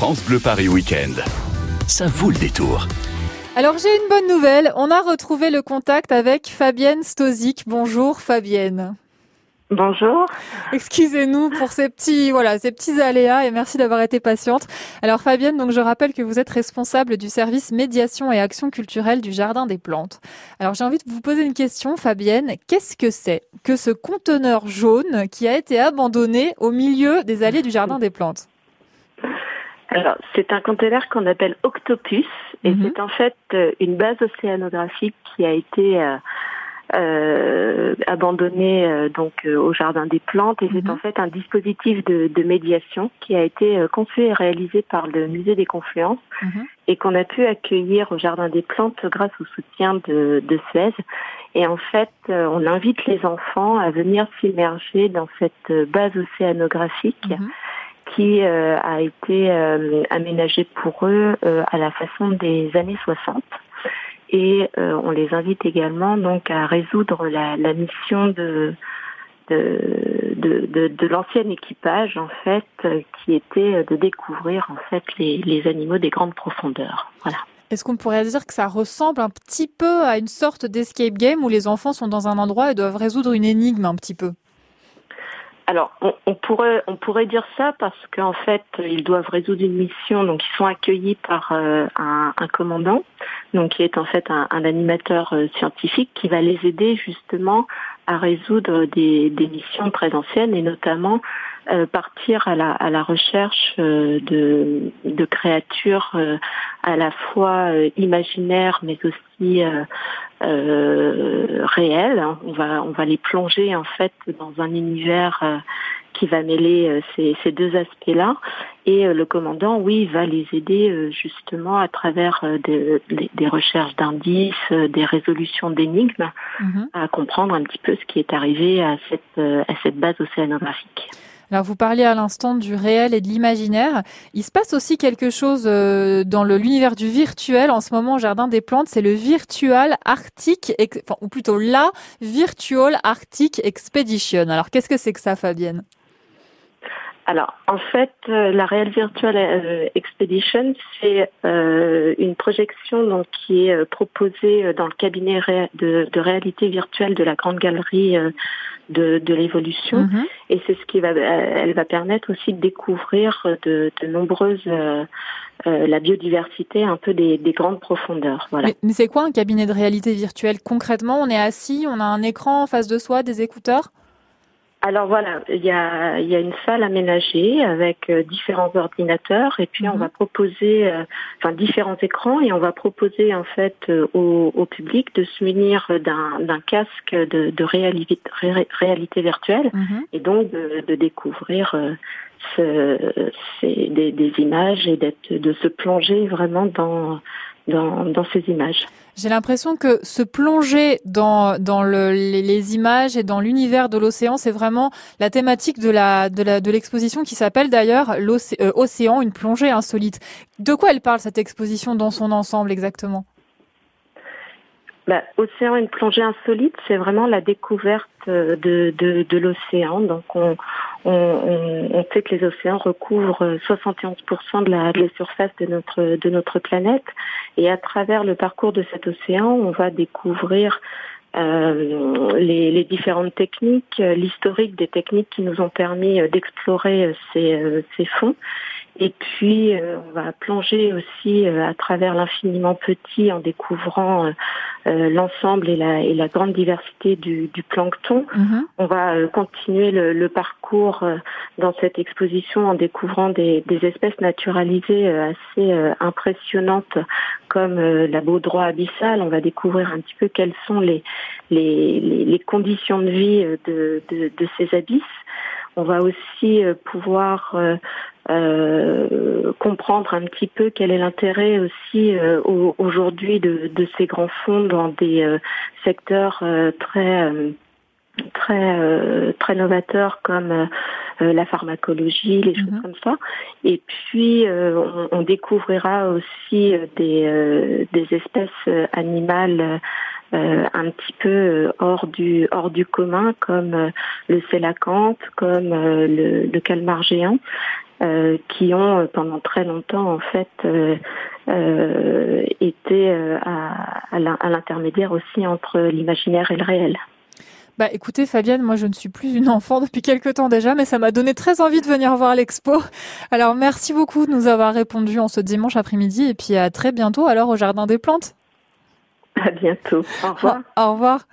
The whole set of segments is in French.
France Bleu Paris Week-end. Ça vaut le détour. Alors j'ai une bonne nouvelle, on a retrouvé le contact avec Fabienne Stozik. Bonjour Fabienne. Bonjour. Excusez-nous pour ces petits voilà, ces petits aléas et merci d'avoir été patiente. Alors Fabienne, donc je rappelle que vous êtes responsable du service médiation et action culturelle du Jardin des Plantes. Alors j'ai envie de vous poser une question Fabienne, qu'est-ce que c'est que ce conteneur jaune qui a été abandonné au milieu des allées du Jardin des Plantes? Alors, c'est un conteneur qu'on appelle Octopus, et mhm. c'est en fait euh, une base océanographique qui a été euh, euh, abandonnée euh, donc au jardin des plantes, et c'est mhm. en fait un dispositif de, de, médiation qui a été conçu et réalisé par le musée des Confluences mhm. et qu'on a pu accueillir au jardin des plantes grâce au soutien de, de Suez. Et en fait, on invite les enfants à venir s'immerger dans cette base océanographique qui euh, a été euh, aménagé pour eux euh, à la façon des années 60. Et on les invite également donc à résoudre la, mission de de, de, de, l'ancien équipage en fait qui était de découvrir en fait les, les animaux des grandes profondeurs. Voilà. Est-ce qu'on pourrait dire que ça ressemble un petit peu à une sorte d'escape game où les enfants sont dans un endroit et doivent résoudre une énigme un petit peu? Alors, on, pourrait dire ça parce qu'en fait, ils doivent résoudre une mission. Donc, ils sont accueillis par euh, un, commandant, donc qui est en fait un, animateur euh, scientifique qui va les aider justement à résoudre des, missions très anciennes et notamment euh, partir à la, recherche de créatures à la fois imaginaires mais aussi euh, réels. On va on va les plonger en fait dans un univers euh, qui va mêler euh, ces, ces deux aspects-là. Et le commandant, oui, va les aider justement à travers des, des recherches d'indices, des résolutions d'énigmes, mm-hmm. à comprendre un petit peu ce qui est arrivé à cette, à cette base océanographique. Alors vous parliez à l'instant du réel et de l'imaginaire. Il se passe aussi quelque chose euh, dans l'univers du virtuel en ce moment au Jardin des Plantes. C'est le Virtual Arctic, ou plutôt la Virtual Arctic Expedition. Alors qu'est-ce que c'est que ça, Fabienne? Alors, en fait, euh, la Real Virtual euh, Expedition, c'est une projection donc qui est proposée dans le cabinet de, de, réalité virtuelle de la Grande Galerie de, de l'évolution. Mhm. Et c'est ce qui va, elle va permettre aussi de découvrir de, de nombreuses, euh, euh, la biodiversité un peu des, des grandes profondeurs. Voilà. Mais, c'est quoi un cabinet de réalité virtuelle concrètement? On est assis, on a un écran en face de soi, des écouteurs? Alors voilà, il y a, y a une salle aménagée avec euh, différents ordinateurs et puis on mhm. va proposer, euh, enfin différents écrans et on va proposer en fait euh, au, au, public de se munir d'un casque de, de réalité, réalité virtuelle mhm. et donc de, de découvrir ce, des, des, images et de se plonger vraiment dans dans, ces images. J'ai l'impression que se plonger dans, dans le, les, images et dans l'univers de l'océan, c'est vraiment la thématique de la de l'exposition qui s'appelle d'ailleurs l'océan, euh, une plongée insolite. De quoi elle parle cette exposition dans son ensemble exactement? Bah, Océan, une plongée insolite, c'est vraiment la découverte euh, de, de, de l'océan. Donc on, on, on, sait que les océans recouvrent 71% de la, de la surface de notre, de notre planète. Et à travers le parcours de cet océan, on va découvrir euh, les, les, différentes techniques, l'historique des techniques qui nous ont permis euh, d'explorer euh, ces, ces fonds et puis, euh, on va plonger aussi euh, à travers l'infiniment petit en découvrant euh, l'ensemble et la, et la, grande diversité du, du plancton. Mhm. On va continuer le, le parcours dans cette exposition en découvrant des, des espèces naturalisées assez impressionnantes comme la baudroie abyssale. On va découvrir un petit peu quelles sont les, les, les conditions de vie de, de, de ces abysses. On va aussi pouvoir euh, comprendre un petit peu quel est l'intérêt aussi euh, aujourd'hui de, de, ces grands fonds dans des euh, secteurs très très très novateurs comme la pharmacologie, les choses mhm. comme ça. Et puis on, découvrira aussi des des espèces animales un petit peu hors du hors du commun, comme le sélacanthe, comme le, le calmar géant. qui ont pendant très longtemps en fait été à, à l'intermédiaire aussi entre l'imaginaire et le réel. Bah écoutez Fabienne, moi je ne suis plus une enfant depuis quelque temps déjà, mais ça m'a donné très envie de venir voir l'expo. Alors merci beaucoup de nous avoir répondu en ce dimanche après-midi et puis à très bientôt alors au Jardin des Plantes. À bientôt. Au revoir. Au, revoir.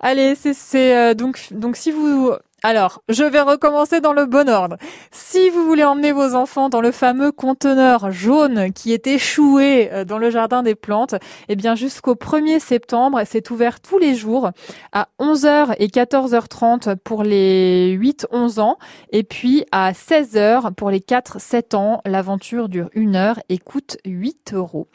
Allez, c'est euh, donc donc si vous alors, je vais recommencer dans le bon ordre. Si vous voulez emmener vos enfants dans le fameux conteneur jaune qui est échoué euh, dans le jardin des plantes, eh bien jusqu'au 1er septembre, c'est ouvert tous les jours à 11h et 14h30 pour les 8-11 ans et puis à 16h pour les 4-7 ans. L'aventure dure une heure et coûte 8 euros.